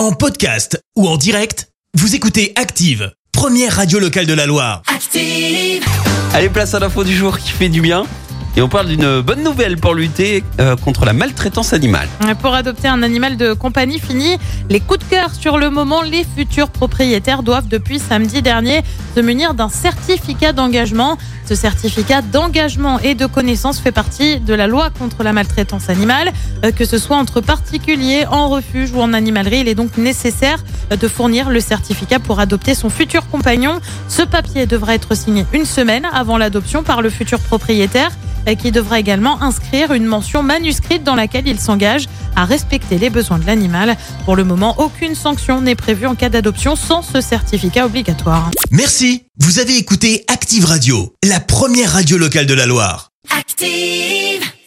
En podcast ou en direct, vous écoutez Active, première radio locale de la Loire. Active. Allez, place à l'info du jour qui fait du bien. Et on parle d'une bonne nouvelle pour lutter euh, contre la maltraitance animale. Pour adopter un animal de compagnie fini, les coups de cœur sur le moment, les futurs propriétaires doivent depuis samedi dernier se munir d'un certificat d'engagement. Ce certificat d'engagement et de connaissance fait partie de la loi contre la maltraitance animale. Euh, Que ce soit entre particuliers, en refuge ou en animalerie, il est donc nécessaire de fournir le certificat pour adopter son futur compagnon. Ce papier devra être signé une semaine avant l'adoption par le futur propriétaire euh, qui devra également inscrire une mention manuscrite dans laquelle il s'engage à respecter les besoins de l'animal. Pour le moment, aucune sanction n'est prévue en cas d'adoption sans ce certificat obligatoire. Merci, vous avez écouté Active Radio, la première radio locale de la Loire. Active.